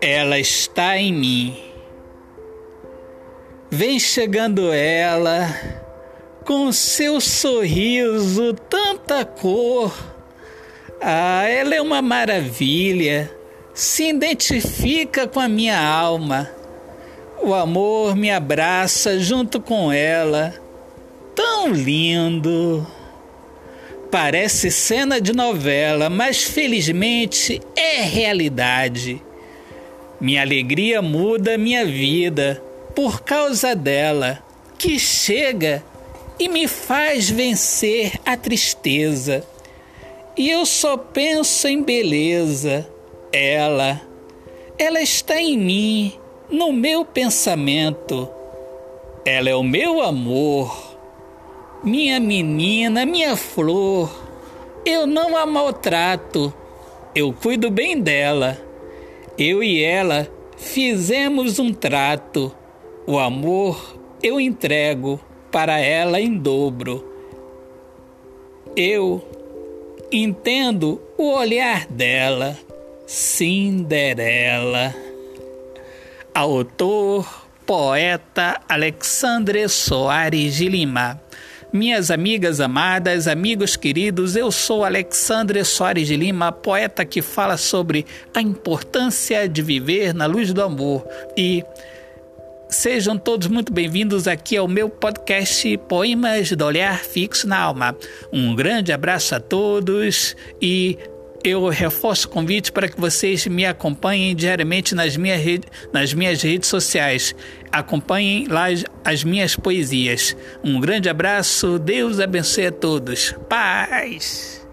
Ela está em mim. Vem chegando ela, com seu sorriso, tanta cor. Ah, ela é uma maravilha, se identifica com a minha alma. O amor me abraça junto com ela, tão lindo. Parece cena de novela, mas felizmente é realidade. Minha alegria muda minha vida por causa dela, que chega e me faz vencer a tristeza. E eu só penso em beleza. Ela, ela está em mim, no meu pensamento. Ela é o meu amor, minha menina, minha flor. Eu não a maltrato, eu cuido bem dela. Eu e ela fizemos um trato. O amor eu entrego para ela em dobro. Eu entendo o olhar dela, Cinderela. Autor, poeta Alexandre Soares de Lima. Minhas amigas amadas, amigos queridos, eu sou Alexandre Soares de Lima, poeta que fala sobre a importância de viver na luz do amor. E sejam todos muito bem-vindos aqui ao meu podcast Poemas do Olhar Fixo na Alma. Um grande abraço a todos e eu reforço o convite para que vocês me acompanhem diariamente nas minhas, rede, nas minhas redes sociais. Acompanhem lá as, as minhas poesias. Um grande abraço, Deus abençoe a todos. Paz!